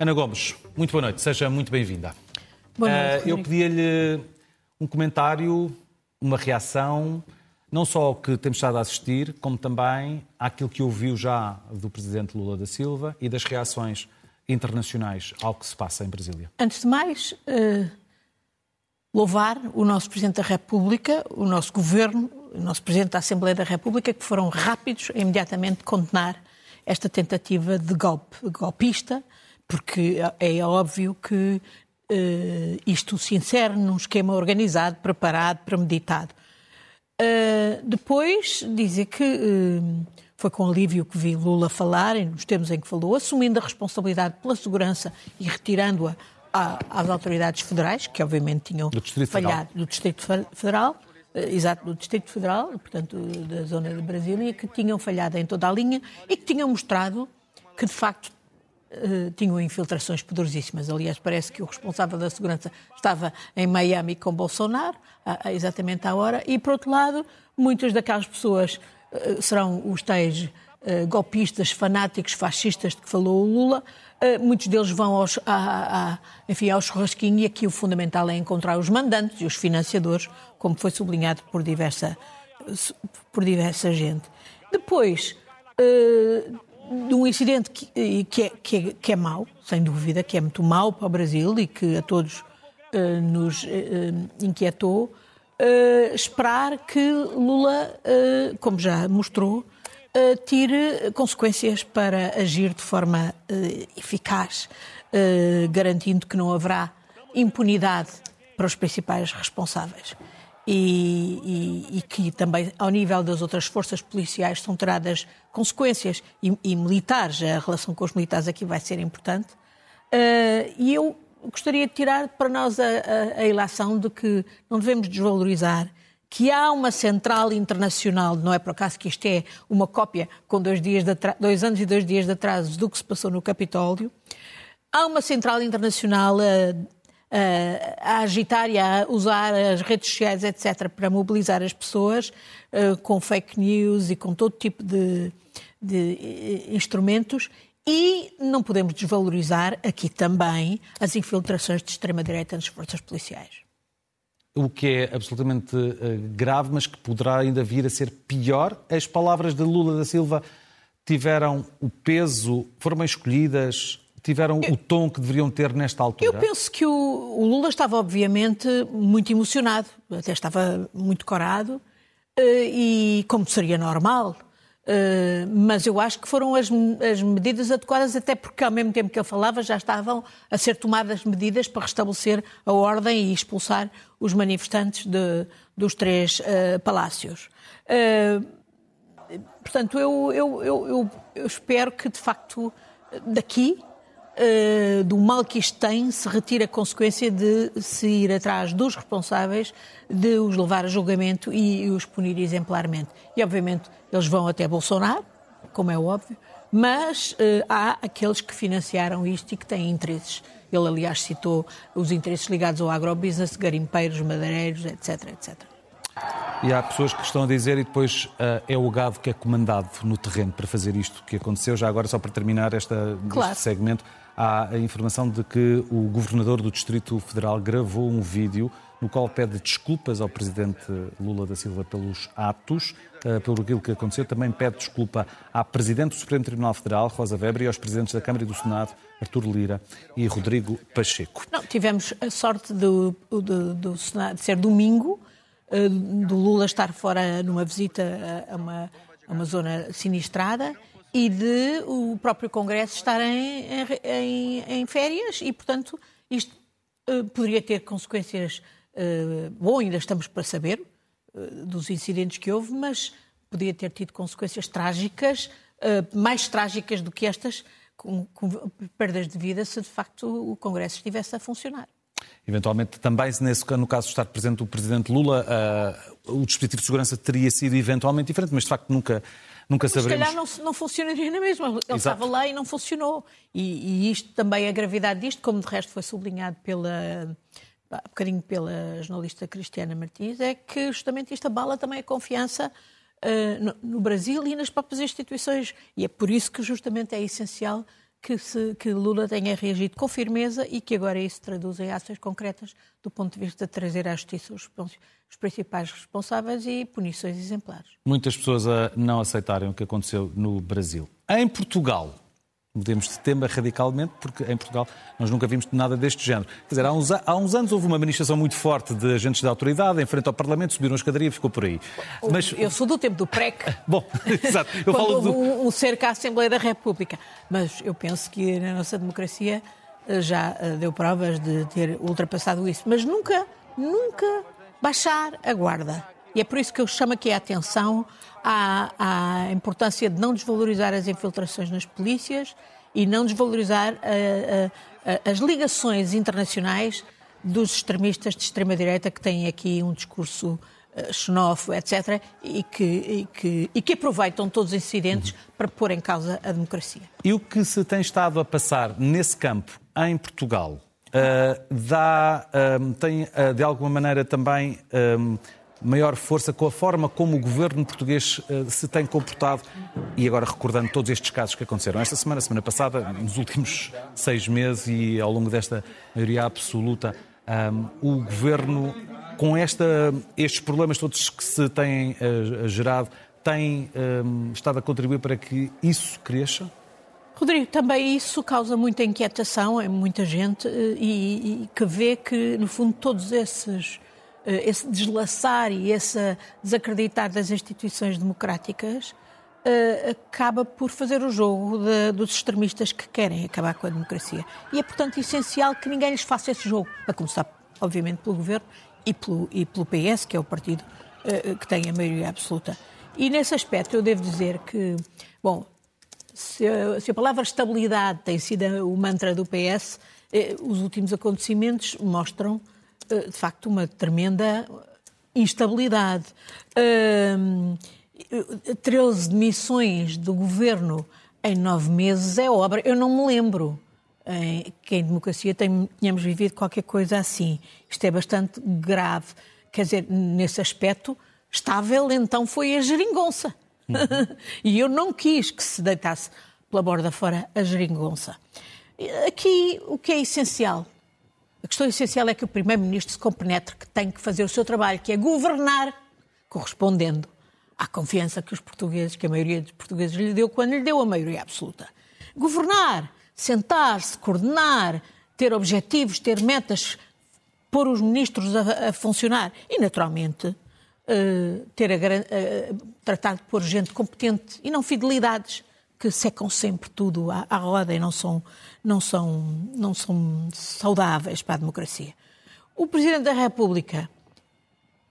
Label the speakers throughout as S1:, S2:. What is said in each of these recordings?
S1: Ana Gomes, muito boa noite, seja muito bem-vinda.
S2: Boa noite.
S1: Uh, eu pedia-lhe um comentário, uma reação, não só ao que temos estado a assistir, como também àquilo que ouviu já do Presidente Lula da Silva e das reações internacionais ao que se passa em Brasília.
S2: Antes de mais, uh, louvar o nosso Presidente da República, o nosso Governo, o nosso Presidente da Assembleia da República, que foram rápidos a imediatamente condenar esta tentativa de golpe golpista, porque é óbvio que uh, isto se insere num esquema organizado, preparado, premeditado. Uh, depois, dizer que uh, foi com alívio que vi Lula falar, nos termos em que falou, assumindo a responsabilidade pela segurança e retirando-a às autoridades federais, que obviamente tinham
S1: do Distrito
S2: falhado
S1: Federal.
S2: do Distrito Federal, exato, do Distrito Federal, portanto, da zona de Brasília, que tinham falhado em toda a linha e que tinham mostrado que, de facto, Uh, tinham infiltrações poderosíssimas. Aliás, parece que o responsável da segurança estava em Miami com Bolsonaro, a, a, exatamente à hora, e, por outro lado, muitas daquelas pessoas uh, serão os tais uh, golpistas, fanáticos, fascistas de que falou o Lula. muitos deles vão aos, a, a, enfim, ao churrasquinho e aqui o fundamental é encontrar os mandantes e os financiadores, como foi sublinhado por diversa, por diversa gente. Depois, de um incidente que, que, é, que, é, que é mau, sem dúvida, que é muito mau para o Brasil e que a todos uh, nos uh, inquietou, uh, esperar que Lula, como já mostrou, tire consequências para agir de forma eficaz, garantindo que não haverá impunidade para os principais responsáveis e, e, e, que também, ao nível das outras forças policiais, são tiradas consequências e, e militares, a relação com os militares aqui vai ser importante. Uh, e eu gostaria de tirar para nós a, a, a ilação de que não devemos desvalorizar que há uma central internacional, não é por acaso que isto é uma cópia com dois, dias de dois anos e dois dias de atraso do que se passou no Capitólio, há uma central internacional uh, a agitar e a usar as redes sociais, etc., para mobilizar as pessoas uh, com fake news e com todo tipo de, de eh, instrumentos. E não podemos desvalorizar aqui também as infiltrações de extrema-direita nas forças policiais.
S1: O que é absolutamente grave, mas que poderá ainda vir a ser pior. As palavras de Lula da Silva tiveram o peso, foram escolhidas tiveram eu, o tom que deveriam ter nesta altura?
S2: Eu penso que o, o, Lula estava, obviamente, muito emocionado, até estava muito corado, eh, e como seria normal. Uh, mas eu acho que foram as, as, medidas adequadas, até porque ao mesmo tempo que ele falava já estavam a ser tomadas medidas para restabelecer a ordem e expulsar os manifestantes de, dos três uh, palácios. Uh, portanto, eu, eu, eu, eu, espero que de facto daqui uh, do mal que isto tem se retira a consequência de se ir atrás dos responsáveis, de os levar a julgamento e, e os punir exemplarmente. E, obviamente, eles vão até Bolsonaro, como é óbvio, mas uh, há aqueles que financiaram isto e que têm interesses. Ele, aliás, citou os interesses ligados ao agrobusiness, garimpeiros, madeireiros, etc, etc.
S1: E há pessoas que estão a dizer, e depois uh, é o gado que é comandado no terreno para fazer isto que aconteceu. Já agora, só para terminar esta, claro. este segmento, há a informação de que o governador do Distrito Federal gravou um vídeo no qual pede desculpas ao presidente Lula da Silva pelos atos, uh, pelo aquilo que aconteceu. Também pede desculpa à presidente do Supremo Tribunal Federal, Rosa Weber, e aos presidentes da Câmara e do Senado, Artur Lira e Rodrigo Pacheco.
S2: Não, tivemos a sorte do, do, do Senado de ser domingo, uh, do Lula estar fora numa visita a uma, a uma zona sinistrada e de o próprio Congresso estar em, em, em férias e, portanto, isto uh, poderia ter consequências. Uh, bom, ainda estamos para saber uh, dos incidentes que houve, mas poderia ter tido consequências trágicas, mais trágicas do que estas, com, com, perdas de vida, se de facto o Congresso estivesse a funcionar.
S1: Eventualmente, também, se nesse, no caso de estar presente o Presidente Lula, o dispositivo de segurança teria sido eventualmente diferente, mas de facto nunca nunca saberemos.
S2: Se calhar não, não funcionaria na mesma. Ele Exato. estava lá e não funcionou. E, e, isto também, a gravidade disto, como de resto foi sublinhado pela, um bocadinho pela jornalista Cristiana Martins, é que justamente isto abala também a confiança uh, no, no, Brasil e nas próprias instituições. E é por isso que justamente é essencial que, se, que, Lula tenha reagido com firmeza e que agora isso traduz em ações concretas do ponto de vista de trazer à justiça os, os principais responsáveis e punições exemplares.
S1: Muitas pessoas a não aceitarem o que aconteceu no Brasil. Em Portugal, mudemos de tema radicalmente, porque em Portugal nós nunca vimos nada deste género. Quer dizer, há uns, há uns anos houve uma manifestação muito forte de agentes da autoridade em frente ao Parlamento, subiram a escadaria e ficou por aí.
S2: Mas... Eu sou do tempo do PREC.
S1: Bom, exato.
S2: Eu Quando falo houve do... um, um cerco à Assembleia da República. Mas eu penso que na nossa democracia eh, já eh, deu provas de ter ultrapassado isso. Mas nunca, nunca baixar a guarda. E é por isso que eu chamo aqui a atenção à, à importância de não desvalorizar as infiltrações nas polícias e não desvalorizar a, a, a, as ligações internacionais dos extremistas de extrema-direita que têm aqui um discurso uh, xenófobo, etc., e que, e, que, e que aproveitam todos os incidentes uhum. para pôr em causa a democracia.
S1: E o que se tem estado a passar nesse campo em Portugal uh, dá, uh, tem de alguma maneira também maior força com a forma como o governo português uh, se tem comportado e agora recordando todos estes casos que aconteceram esta semana, semana passada, nos últimos seis meses e ao longo desta maioria absoluta, um, o governo com esta, estes problemas todos que se têm uh, gerado tem um, estado a contribuir para que isso cresça?
S2: Rodrigo, também isso causa muita inquietação em muita gente eh, e, e que vê que, no fundo, todos esses eh, esse deslaçar e esse desacreditar das instituições democráticas uh, acaba por fazer o jogo de, dos extremistas que querem acabar com a democracia. E é, portanto, essencial que ninguém lhes faça esse jogo, a começar, obviamente, pelo governo e pelo, e pelo PS, que é o partido uh, que tem a maioria absoluta. E nesse aspecto eu devo dizer que, bom, se a, se a palavra estabilidade tem sido o mantra do PS, eh, os últimos acontecimentos mostram eh, de facto, uma tremenda instabilidade. Uh, 13 demissões do governo em nove meses é obra. Eu não me lembro em, que em democracia tenhamos vivido qualquer coisa assim. Isto é bastante grave. Quer dizer, nesse aspecto, estável então foi a geringonça. Uhum. e eu não quis que se deitasse pela borda fora a geringonça. Aqui, o que é essencial a questão essencial é que o Primeiro-Ministro se compenetre que tem que fazer o seu trabalho, que é governar, correspondendo à confiança que os portugueses, que a maioria dos portugueses lhe deu quando lhe deu a maioria absoluta. Governar, sentar-se, coordenar, ter objetivos, ter metas, pôr os ministros a, a funcionar e, naturalmente, uh, ter a, uh, tratar de pôr gente competente e não fidelidades que secam sempre tudo à, à roda e não são, não, são, não são saudáveis para a democracia. O Presidente da República,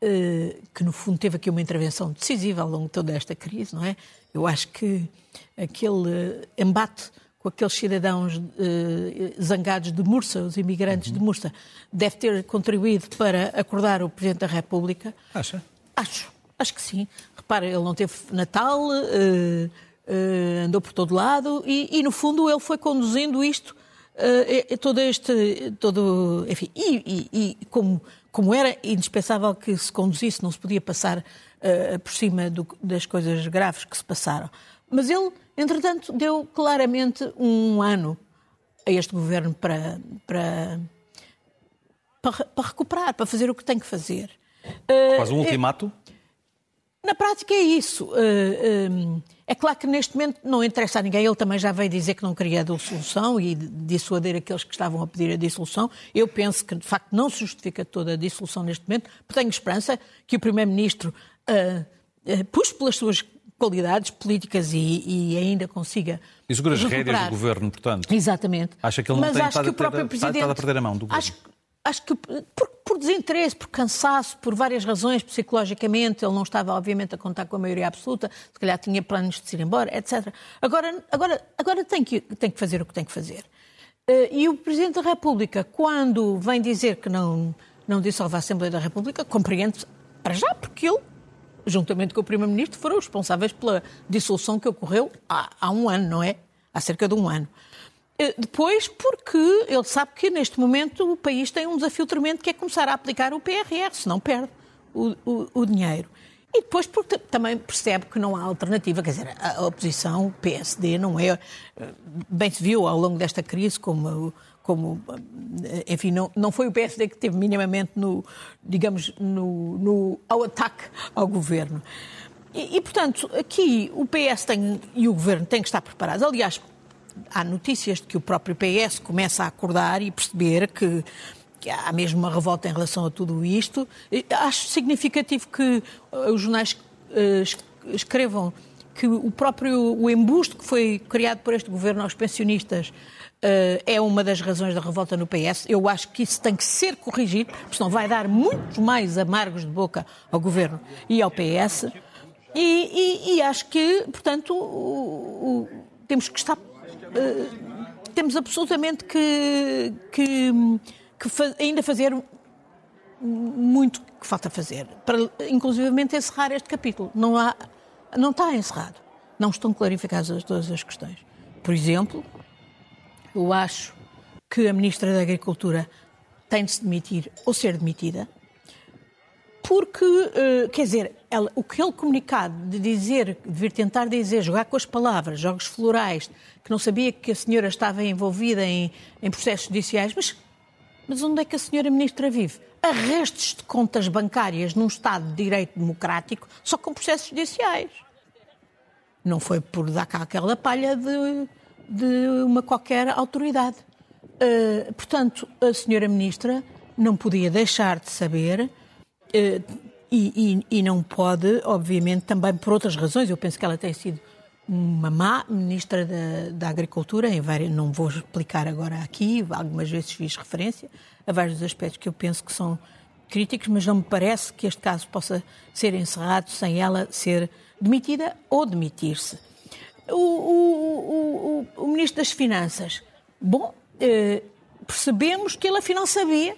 S2: eh, que no fundo teve aqui uma intervenção decisiva ao longo de toda esta crise, não é? Eu acho que aquele embate com aqueles cidadãos eh, zangados de Mursa, os imigrantes uhum. de Mursa, deve ter contribuído para acordar o Presidente da República.
S1: Acha?
S2: Acho, acho que sim. Repara, ele não teve Natal, uh, uh, andou por todo lado e, e, no fundo, ele foi conduzindo isto, uh, todo este, todo, enfim, e, e, e, como, como era indispensável que se conduzisse, não se podia passar uh, por cima do, das coisas graves que se passaram. Mas ele, entretanto, deu claramente um ano a este governo para, para, para, para recuperar, para fazer o que tem que fazer.
S1: Quase um ultimato?
S2: Na prática é isso. É claro que neste momento não interessa a ninguém. Ele também já veio dizer que não queria a dissolução e dissuadir aqueles que estavam a pedir a dissolução. Eu penso que, de facto, não se justifica toda a dissolução neste momento, porque tenho esperança que o Primeiro-Ministro uh, puxe pelas suas qualidades políticas e, e ainda consiga.
S1: E segura as rédeas do governo, portanto.
S2: Exatamente.
S1: Acha que ele não
S2: Mas
S1: tem
S2: acho que o próprio Presidente,
S1: está a perder a mão do governo?
S2: Acho, acho que por, por, desinteresse, por cansaço, por várias razões, psicologicamente, ele não estava, obviamente, a contar com a maioria absoluta, se calhar tinha planos de se ir embora, etc. Agora, agora, agora tem, que, tem que fazer o que tem que fazer. Eh, e o Presidente da República, quando vem dizer que não, não dissolve a Assembleia da República, compreende para já, porque ele, juntamente com o Primeiro-Ministro, foram responsáveis pela dissolução que ocorreu há, há um ano, não é? Há cerca de um ano. Eh, depois, porque ele sabe que neste momento o país tem um desafio tremendo que é começar a aplicar o PRR, senão perde o, o, o dinheiro. E depois porque também percebe que não há alternativa. Quer dizer, a oposição, o PSD, não é. Bem se viu ao longo desta crise como. como enfim, não, não foi o PSD que teve minimamente no, digamos, no, no ao ataque ao governo. E, e, portanto, aqui o PS tem, e o governo têm que estar preparados. Aliás, há notícias de que o próprio PS começa a acordar e perceber que que há mesmo uma revolta em relação a tudo isto. Acho significativo que eh, os jornais eh, escrevam que o próprio o embuste que foi criado por este governo aos pensionistas eh, é uma das razões da revolta no PS. Eu acho que isso tem que ser corrigido, porque senão vai dar muito mais amargos de boca ao governo e ao PS. E, e, e acho que, portanto, o, o, temos que estar. Uh, temos absolutamente que, que que ainda fazer muito que falta fazer, para inclusivamente encerrar este capítulo. Não, há, não está encerrado. Não estão clarificadas todas as questões. Por exemplo, eu acho que a Ministra da Agricultura tem de se demitir ou ser demitida, porque, uh, quer dizer, ela, o que ele comunicado de dizer, de vir tentar dizer, jogar com as palavras, jogos florais, que não sabia que a senhora estava envolvida em, em processos judiciais, mas mas onde é que a senhora ministra vive? Arrestes de contas bancárias num Estado de direito democrático só com processos judiciais. Não foi por dar cá aquela palha de, de uma qualquer autoridade. Uh, portanto, a senhora ministra não podia deixar de saber e, e, e não pode, obviamente, também por outras razões. Eu penso que ela tem sido uma má ministra da, da Agricultura, em várias, não vou explicar agora aqui, algumas vezes fiz referência a vários aspectos que eu penso que são críticos, mas não me parece que este caso possa ser encerrado sem ela ser demitida ou demitir-se. O, o, o, o, Ministro das Finanças, bom, eh, percebemos que ele afinal sabia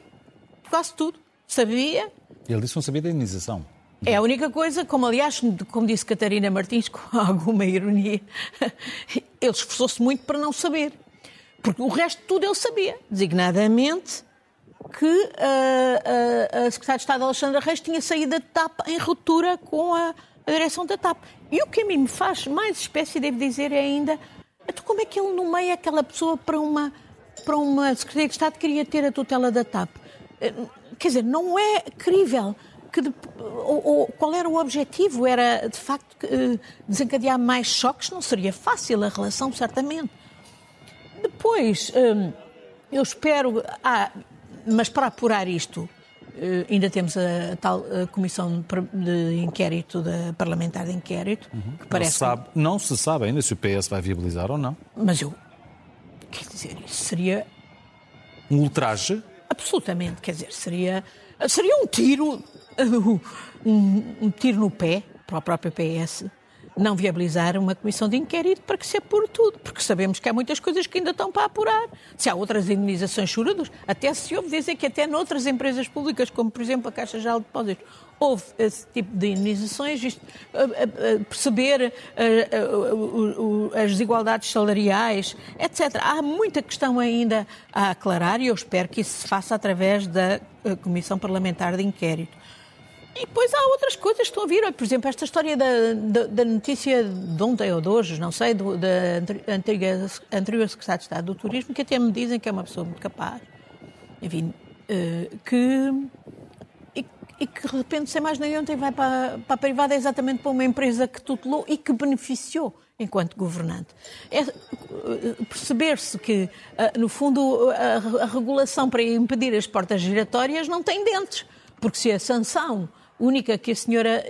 S2: quase tudo. Sabia.
S1: Ele disse que não sabia da indenização.
S2: É a única coisa, como aliás, como disse Catarina Martins, com alguma ironia, ele esforçou-se muito para não saber. Porque o resto de tudo ele sabia, designadamente que a, a, a Secretária de Estado Alexandra Reis tinha saído da TAP em ruptura com a, a direção da TAP. E o que a mim me faz mais espécie, devo dizer, é ainda então como é que ele nomeia aquela pessoa para uma, para uma Secretaria de Estado que queria ter a tutela da TAP? Eh, quer dizer, não é crível que de, ou, ou, qual era o objetivo? Era, de facto, eh, desencadear mais choques? Não seria fácil a relação, certamente. Depois, eh, eu espero... Ah, mas para apurar isto, eh, ainda temos a, tal a comissão de inquérito, da parlamentar de inquérito,
S1: uhum. que parece... Não se, sabe, não se sabe ainda se o PS vai viabilizar ou não.
S2: Mas eu... Quer dizer, isso seria...
S1: Um ultraje?
S2: Absolutamente, quer dizer, seria, seria um tiro um, um tiro no pé para o próprio PS não viabilizar uma comissão de inquérito para que se apure tudo, porque sabemos que há muitas coisas que ainda estão para apurar. Se há outras indenizações chorudas, até se ouve dizer que até noutras empresas públicas, como por exemplo a Caixa Geral de Depósitos, houve esse tipo de indenizações, isto, perceber as desigualdades salariais, etc. Há muita questão ainda a aclarar e eu espero que isso se faça através da Comissão Parlamentar de Inquérito. E depois há outras coisas que estão a vir. Por exemplo, esta história da, da, da notícia de ontem ou de hoje, não sei, do, da antiga, anterior secretária de Estado do Turismo, que até me dizem que é uma pessoa muito capaz. Enfim, uh, que. E, e, que de repente, sem mais nem ontem, vai para, para a privada exatamente para uma empresa que tutelou e que beneficiou enquanto governante. É eh, perceber-se que, uh, no fundo, a regulação para impedir as portas giratórias não tem dentes. Porque se a sanção única que a senhora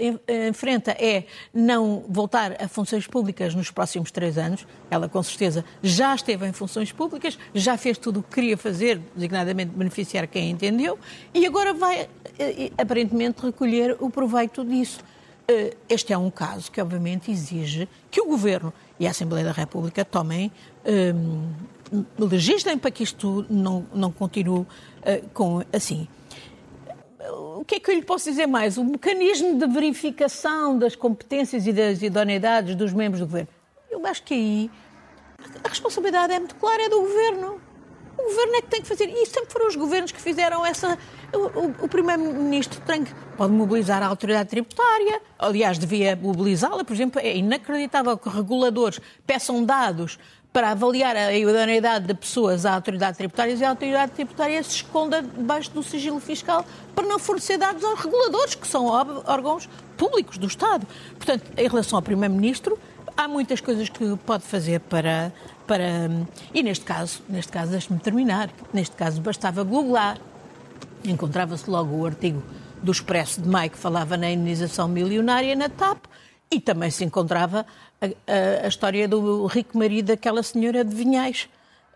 S2: enfrenta é não voltar a funções públicas nos próximos três anos. Ela, com certeza, já esteve em funções públicas, já fez tudo o que queria fazer, designadamente beneficiar quem entendeu, e agora vai, eh, eh, aparentemente, recolher o proveito disso. Eh, este é um caso que, obviamente, exige que o Governo e a Assembleia da República tomem, legislem para que isto não, não continue com assim o que é que eu lhe posso dizer mais? O mecanismo de verificação das competências e das idoneidades dos membros do governo. Eu acho que aí a responsabilidade é muito clara, é do governo. O governo é que tem que fazer. E sempre foram os governos que fizeram essa. O, o, o primeiro-ministro tem que. Pode mobilizar a autoridade tributária, aliás, devia mobilizá-la. Por exemplo, é inacreditável que reguladores peçam dados para avaliar a idoneidade de pessoas à autoridade tributária e a autoridade tributária se esconda debaixo do sigilo fiscal para não fornecer dados aos reguladores, que são órgãos públicos do Estado. Portanto, em relação ao Primeiro-Ministro, há muitas coisas que pode fazer para, para e neste caso, neste caso deixe-me terminar, neste caso bastava googlar, encontrava-se logo o artigo do Expresso de Maio que falava na indenização milionária na TAP e também se encontrava a, a, a história do rico marido daquela senhora de Vinhais,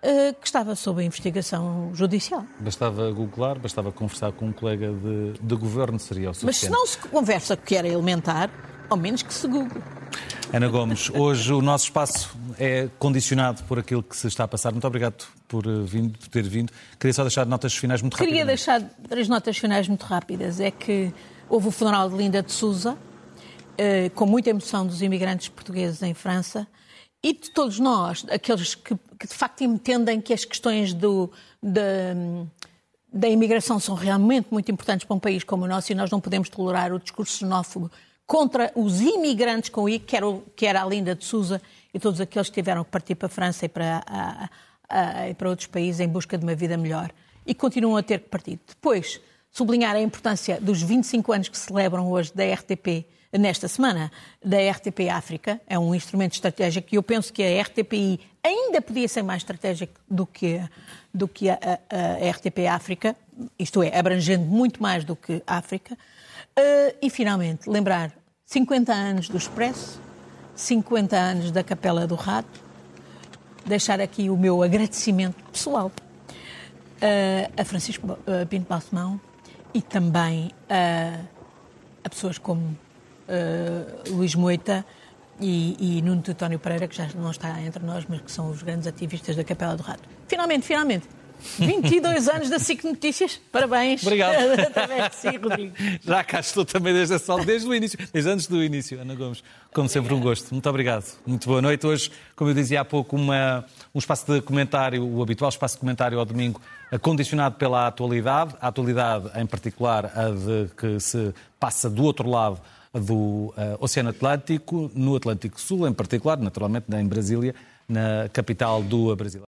S2: uh, que estava sob investigação judicial.
S1: Bastava googlar, bastava conversar com um colega de, de governo, seria o suficiente.
S2: Mas se não se conversa, que era elementar, ao menos que se google.
S1: Ana Gomes, hoje o nosso espaço é condicionado por aquilo que se está a passar. Muito obrigado por, eh, vindo, por ter vindo. Queria só deixar notas finais muito rápidas.
S2: Queria deixar três notas finais muito rápidas. É que houve o funeral de Linda de Souza, eh, com muita emoção dos imigrantes portugueses em França e de todos nós, aqueles que, que de facto entendem que as questões do, da, da imigração são realmente muito importantes para um país como o nosso e nós não podemos tolerar o discurso xenófobo contra os imigrantes com I, que era, que era a Linda de Souza e todos aqueles que tiveram que partir para a França e para, a, a, e para outros países em busca de uma vida melhor. E continuam a ter que partir. Depois, sublinhar a importância dos 25 anos que celebram hoje da RTP, nesta semana, da RTP África. É um instrumento estratégico e eu penso que a RTPI ainda podia ser mais estratégico do que, do que a, a, a RTP África, isto é, abrangendo muito mais do que África. Uh, e, finalmente, lembrar 50 anos do Expresso, 50 anos da Capela do Rato, deixar aqui o meu agradecimento pessoal uh, a Francisco uh, Pinto Balsemão e também a pessoas como Luís Moita e, e Nuno Teutónio Pereira, que já não está entre nós, mas que são os grandes ativistas da Capela do Rato. Finalmente, finalmente, 22 anos da SIC Notícias. Parabéns.
S1: Obrigado.
S2: Através de si, Rodrigo.
S1: Já cá estou também desde a sala, desde o início, desde antes do início, Ana Gomes. Como sempre, um gosto. Muito obrigado. Muito boa noite. Hoje, como eu dizia há pouco, uma, um espaço de comentário, o habitual espaço de comentário ao domingo, condicionado pela atualidade. A atualidade, em particular, a de que se passa do outro lado do uh, Oceano Atlântico, no Atlântico Sul, em particular, naturalmente, em Brasília, na capital do Brasil.